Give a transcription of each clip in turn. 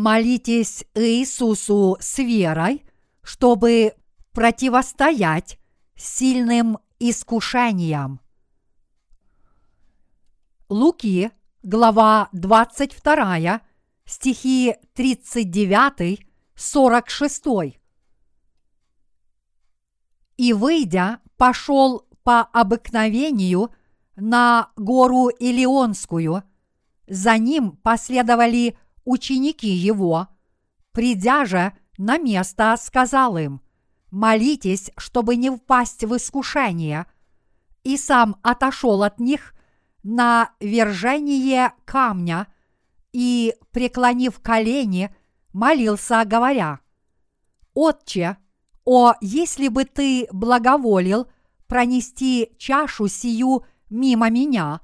молитесь Иисусу с верой, чтобы противостоять сильным искушениям. Луки, глава 22, стихи 39-46. И выйдя, пошел по обыкновению на гору Илионскую. За ним последовали ученики его. Придя же на место, сказал им, «Молитесь, чтобы не впасть в искушение». И сам отошел от них на вержение камня и, преклонив колени, молился, говоря, «Отче, о, если бы ты благоволил пронести чашу сию мимо меня,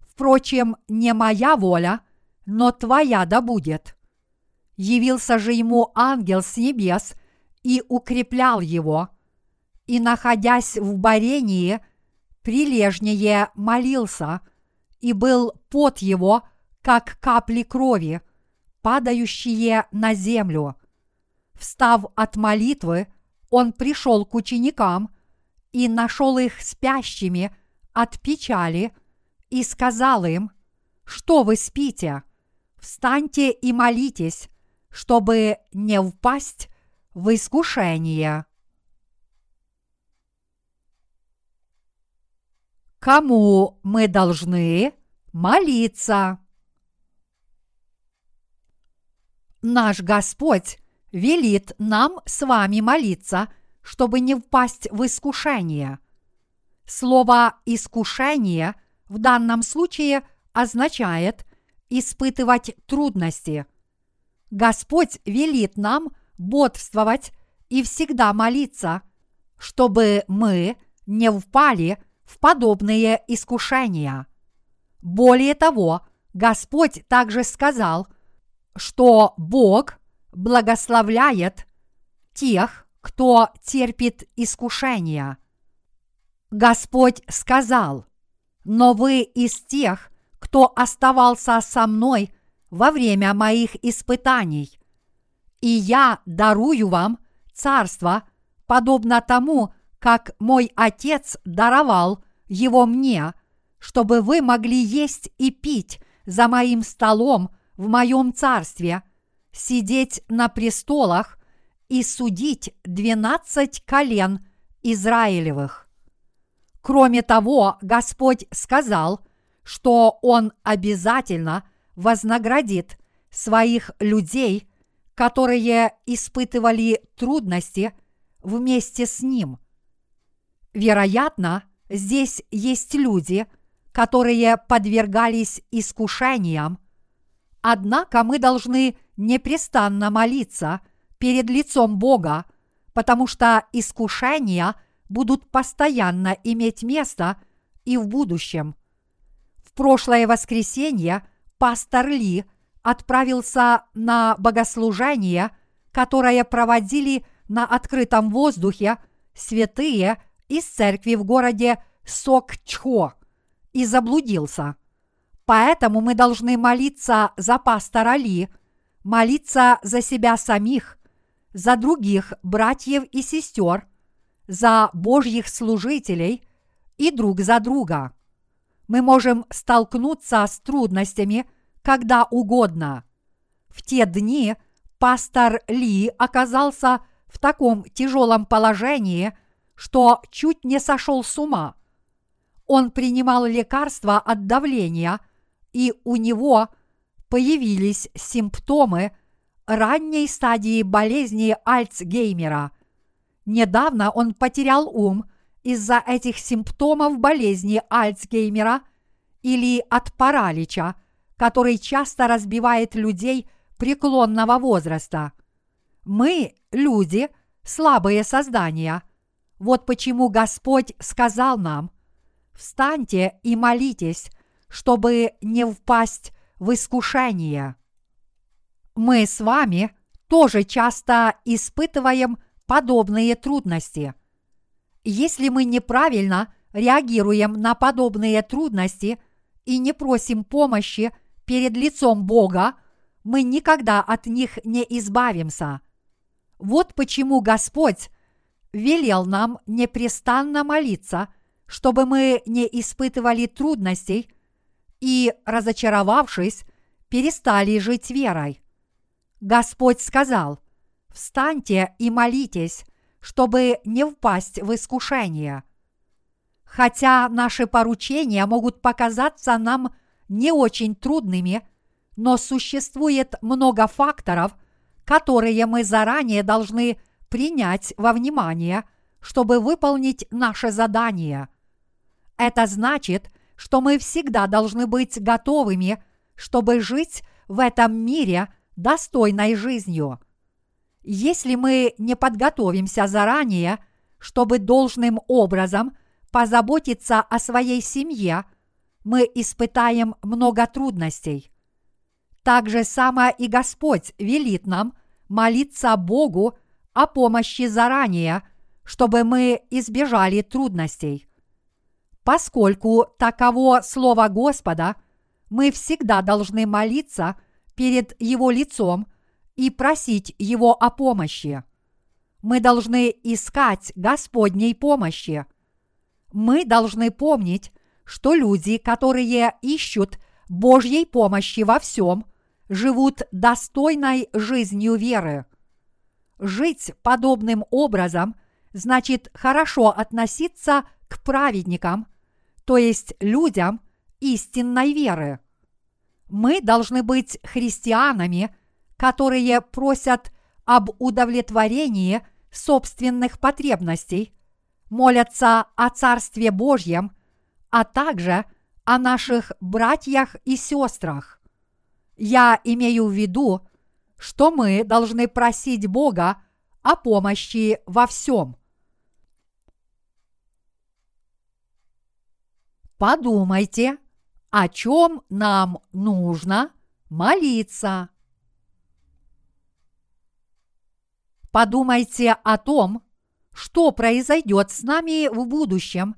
впрочем, не моя воля – но твоя да будет. Явился же ему ангел с небес и укреплял его, и, находясь в барении, прилежнее молился, и был пот его, как капли крови, падающие на землю. Встав от молитвы, он пришел к ученикам и нашел их спящими от печали и сказал им, что вы спите? Встаньте и молитесь, чтобы не впасть в искушение. Кому мы должны молиться? Наш Господь велит нам с вами молиться, чтобы не впасть в искушение. Слово «искушение» в данном случае означает – испытывать трудности. Господь велит нам бодствовать и всегда молиться, чтобы мы не впали в подобные искушения. Более того, Господь также сказал, что Бог благословляет тех, кто терпит искушения. Господь сказал, но вы из тех, кто оставался со мной во время моих испытаний. И я дарую вам царство, подобно тому, как мой Отец даровал его мне, чтобы вы могли есть и пить за моим столом в моем царстве, сидеть на престолах и судить двенадцать колен Израилевых. Кроме того, Господь сказал – что Он обязательно вознаградит своих людей, которые испытывали трудности вместе с Ним. Вероятно, здесь есть люди, которые подвергались искушениям, однако мы должны непрестанно молиться перед лицом Бога, потому что искушения будут постоянно иметь место и в будущем – прошлое воскресенье пастор Ли отправился на богослужение, которое проводили на открытом воздухе святые из церкви в городе Сокчхо и заблудился. Поэтому мы должны молиться за пастора Ли, молиться за себя самих, за других братьев и сестер, за Божьих служителей и друг за друга мы можем столкнуться с трудностями когда угодно. В те дни пастор Ли оказался в таком тяжелом положении, что чуть не сошел с ума. Он принимал лекарства от давления, и у него появились симптомы ранней стадии болезни Альцгеймера. Недавно он потерял ум из-за этих симптомов болезни Альцгеймера или от паралича, который часто разбивает людей преклонного возраста. Мы, люди, слабые создания. Вот почему Господь сказал нам, «Встаньте и молитесь, чтобы не впасть в искушение». Мы с вами тоже часто испытываем подобные трудности – если мы неправильно реагируем на подобные трудности и не просим помощи перед лицом Бога, мы никогда от них не избавимся. Вот почему Господь велел нам непрестанно молиться, чтобы мы не испытывали трудностей и, разочаровавшись, перестали жить верой. Господь сказал, «Встаньте и молитесь, чтобы не впасть в искушение». Хотя наши поручения могут показаться нам не очень трудными, но существует много факторов, которые мы заранее должны принять во внимание, чтобы выполнить наше задание. Это значит, что мы всегда должны быть готовыми, чтобы жить в этом мире достойной жизнью. Если мы не подготовимся заранее, чтобы должным образом позаботиться о своей семье, мы испытаем много трудностей. Так же само и Господь велит нам молиться Богу о помощи заранее, чтобы мы избежали трудностей. Поскольку таково Слово Господа, мы всегда должны молиться перед Его лицом и просить Его о помощи. Мы должны искать Господней помощи. Мы должны помнить, что люди, которые ищут Божьей помощи во всем, живут достойной жизнью веры. Жить подобным образом значит хорошо относиться к праведникам, то есть людям истинной веры. Мы должны быть христианами, которые просят об удовлетворении собственных потребностей, молятся о Царстве Божьем, а также о наших братьях и сестрах. Я имею в виду, что мы должны просить Бога о помощи во всем. Подумайте, о чем нам нужно молиться. Подумайте о том, что произойдет с нами в будущем,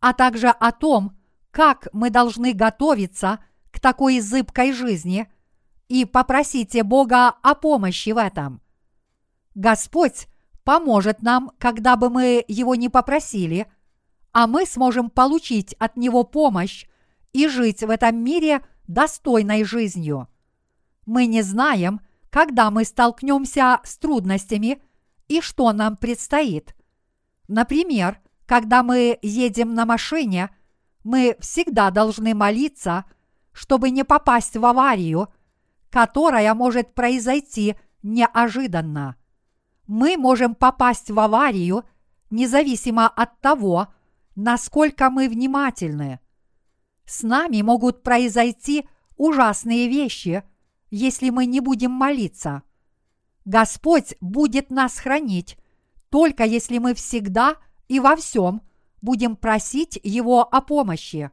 а также о том, как мы должны готовиться к такой зыбкой жизни и попросите Бога о помощи в этом. Господь поможет нам, когда бы мы его не попросили, а мы сможем получить от него помощь и жить в этом мире достойной жизнью. Мы не знаем, когда мы столкнемся с трудностями и что нам предстоит. Например, когда мы едем на машине, мы всегда должны молиться, чтобы не попасть в аварию, которая может произойти неожиданно. Мы можем попасть в аварию независимо от того, насколько мы внимательны. С нами могут произойти ужасные вещи, если мы не будем молиться. Господь будет нас хранить, только если мы всегда и во всем будем просить Его о помощи.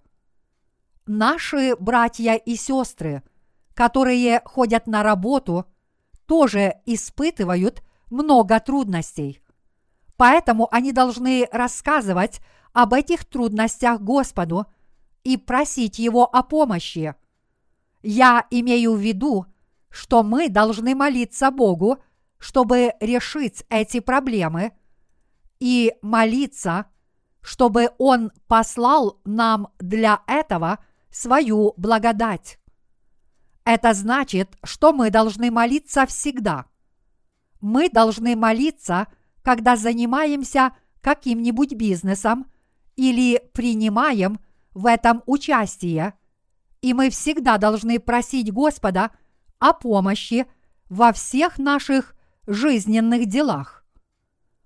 Наши братья и сестры, которые ходят на работу, тоже испытывают много трудностей. Поэтому они должны рассказывать об этих трудностях Господу и просить Его о помощи. Я имею в виду, что мы должны молиться Богу, чтобы решить эти проблемы, и молиться, чтобы Он послал нам для этого свою благодать. Это значит, что мы должны молиться всегда. Мы должны молиться, когда занимаемся каким-нибудь бизнесом или принимаем в этом участие, и мы всегда должны просить Господа о помощи во всех наших жизненных делах.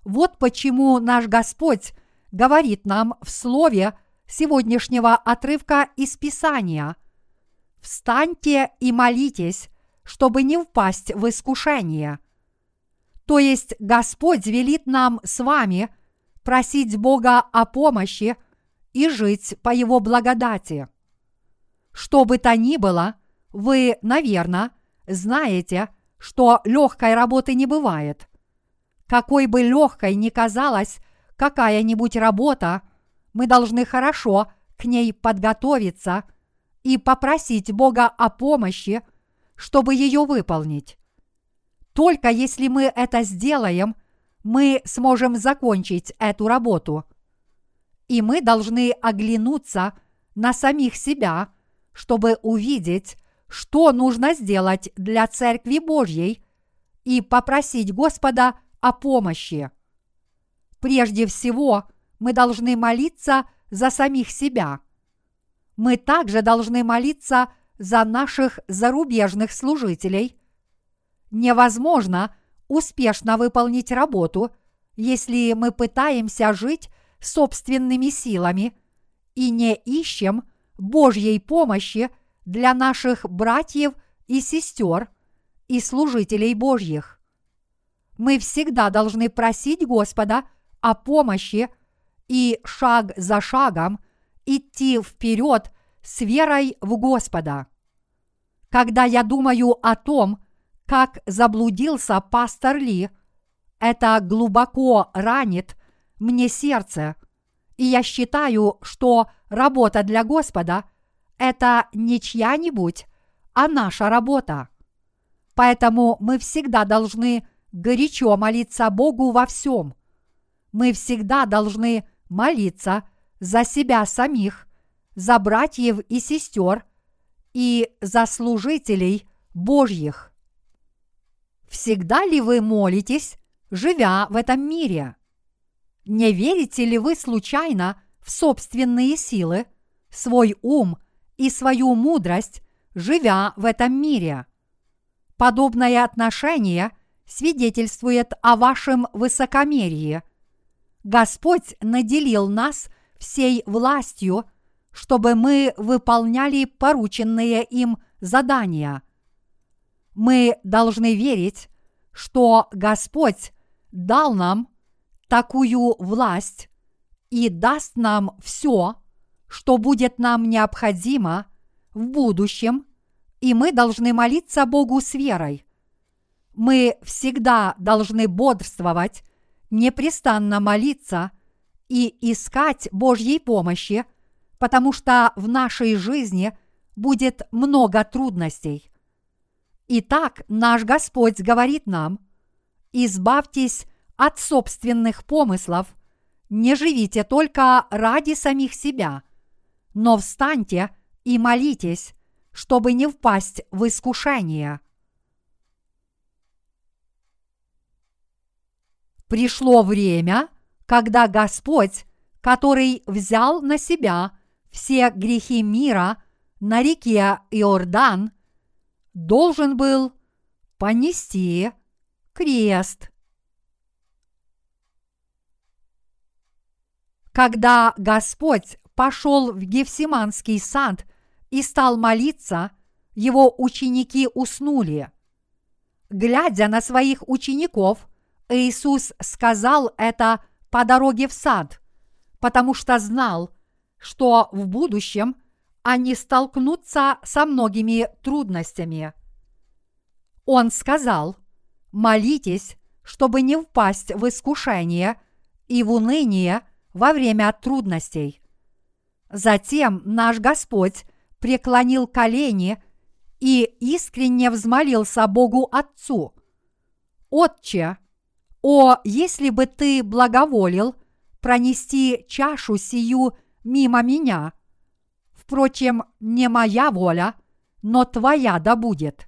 Вот почему наш Господь говорит нам в слове сегодняшнего отрывка из Писания «Встаньте и молитесь, чтобы не впасть в искушение». То есть Господь велит нам с вами – просить Бога о помощи и жить по Его благодати. Что бы то ни было, вы, наверное, знаете, что легкой работы не бывает. Какой бы легкой ни казалась какая-нибудь работа, мы должны хорошо к ней подготовиться и попросить Бога о помощи, чтобы ее выполнить. Только если мы это сделаем, мы сможем закончить эту работу. И мы должны оглянуться на самих себя, чтобы увидеть, что нужно сделать для Церкви Божьей и попросить Господа о помощи. Прежде всего, мы должны молиться за самих себя. Мы также должны молиться за наших зарубежных служителей. Невозможно успешно выполнить работу, если мы пытаемся жить собственными силами и не ищем Божьей помощи для наших братьев и сестер и служителей Божьих. Мы всегда должны просить Господа о помощи и шаг за шагом идти вперед с верой в Господа. Когда я думаю о том, как заблудился пастор Ли, это глубоко ранит мне сердце, и я считаю, что работа для Господа – это не чья-нибудь, а наша работа. Поэтому мы всегда должны горячо молиться Богу во всем. Мы всегда должны молиться за себя самих, за братьев и сестер и за служителей Божьих. Всегда ли вы молитесь, живя в этом мире? Не верите ли вы случайно в собственные силы, свой ум и свою мудрость, живя в этом мире? Подобное отношение свидетельствует о вашем высокомерии. Господь наделил нас всей властью, чтобы мы выполняли порученные им задания – мы должны верить, что Господь дал нам такую власть и даст нам все, что будет нам необходимо в будущем, и мы должны молиться Богу с верой. Мы всегда должны бодрствовать, непрестанно молиться и искать Божьей помощи, потому что в нашей жизни будет много трудностей. Итак, наш Господь говорит нам, избавьтесь от собственных помыслов, не живите только ради самих себя, но встаньте и молитесь, чтобы не впасть в искушение. Пришло время, когда Господь, который взял на себя все грехи мира на реке Иордан – должен был понести крест. Когда Господь пошел в Гефсиманский сад и стал молиться, его ученики уснули. Глядя на своих учеников, Иисус сказал это по дороге в сад, потому что знал, что в будущем они столкнутся со многими трудностями. Он сказал, молитесь, чтобы не впасть в искушение и в уныние во время трудностей. Затем наш Господь преклонил колени и искренне взмолился Богу Отцу. «Отче, о, если бы ты благоволил пронести чашу сию мимо меня – Впрочем, не моя воля, но твоя да будет.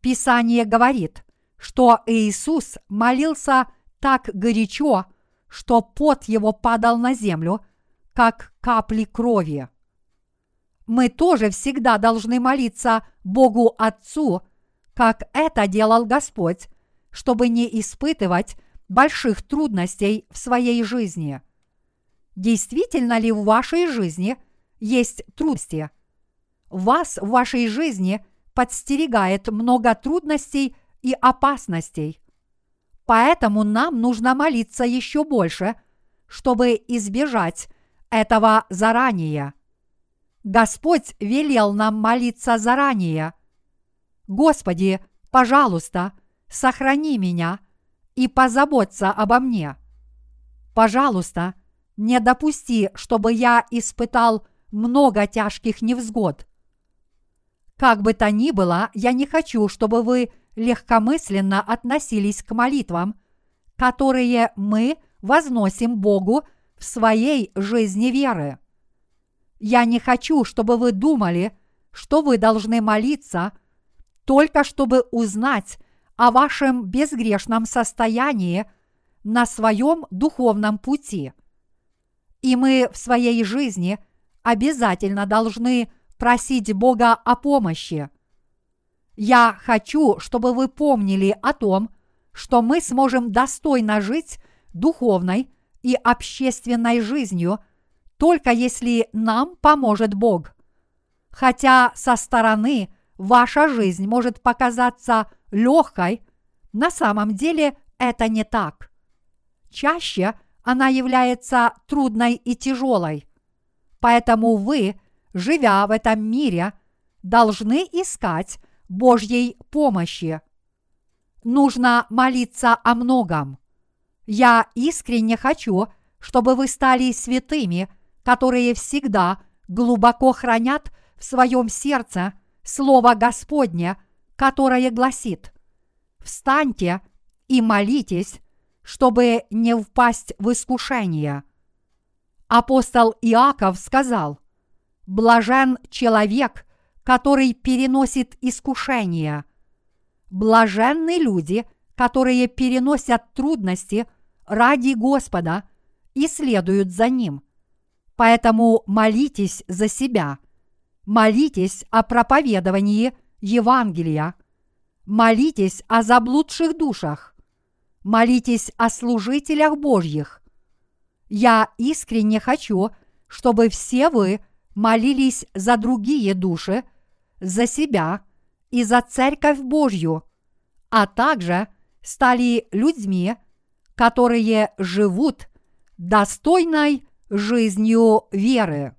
Писание говорит, что Иисус молился так горячо, что пот его падал на землю, как капли крови. Мы тоже всегда должны молиться Богу Отцу, как это делал Господь, чтобы не испытывать больших трудностей в своей жизни. Действительно ли в вашей жизни – есть трудности. Вас в вашей жизни подстерегает много трудностей и опасностей. Поэтому нам нужно молиться еще больше, чтобы избежать этого заранее. Господь велел нам молиться заранее. Господи, пожалуйста, сохрани меня и позаботься обо мне. Пожалуйста, не допусти, чтобы я испытал много тяжких невзгод. Как бы то ни было, я не хочу, чтобы вы легкомысленно относились к молитвам, которые мы возносим Богу в своей жизни веры. Я не хочу, чтобы вы думали, что вы должны молиться только чтобы узнать о вашем безгрешном состоянии на своем духовном пути. И мы в своей жизни обязательно должны просить Бога о помощи. Я хочу, чтобы вы помнили о том, что мы сможем достойно жить духовной и общественной жизнью, только если нам поможет Бог. Хотя со стороны ваша жизнь может показаться легкой, на самом деле это не так. Чаще она является трудной и тяжелой. Поэтому вы, живя в этом мире, должны искать Божьей помощи. Нужно молиться о многом. Я искренне хочу, чтобы вы стали святыми, которые всегда глубоко хранят в своем сердце Слово Господне, которое гласит «Встаньте и молитесь, чтобы не впасть в искушение». Апостол Иаков сказал, «Блажен человек, который переносит искушение. Блаженны люди, которые переносят трудности ради Господа и следуют за Ним. Поэтому молитесь за себя. Молитесь о проповедовании Евангелия. Молитесь о заблудших душах. Молитесь о служителях Божьих. Я искренне хочу, чтобы все вы молились за другие души, за себя и за Церковь Божью, а также стали людьми, которые живут достойной жизнью веры.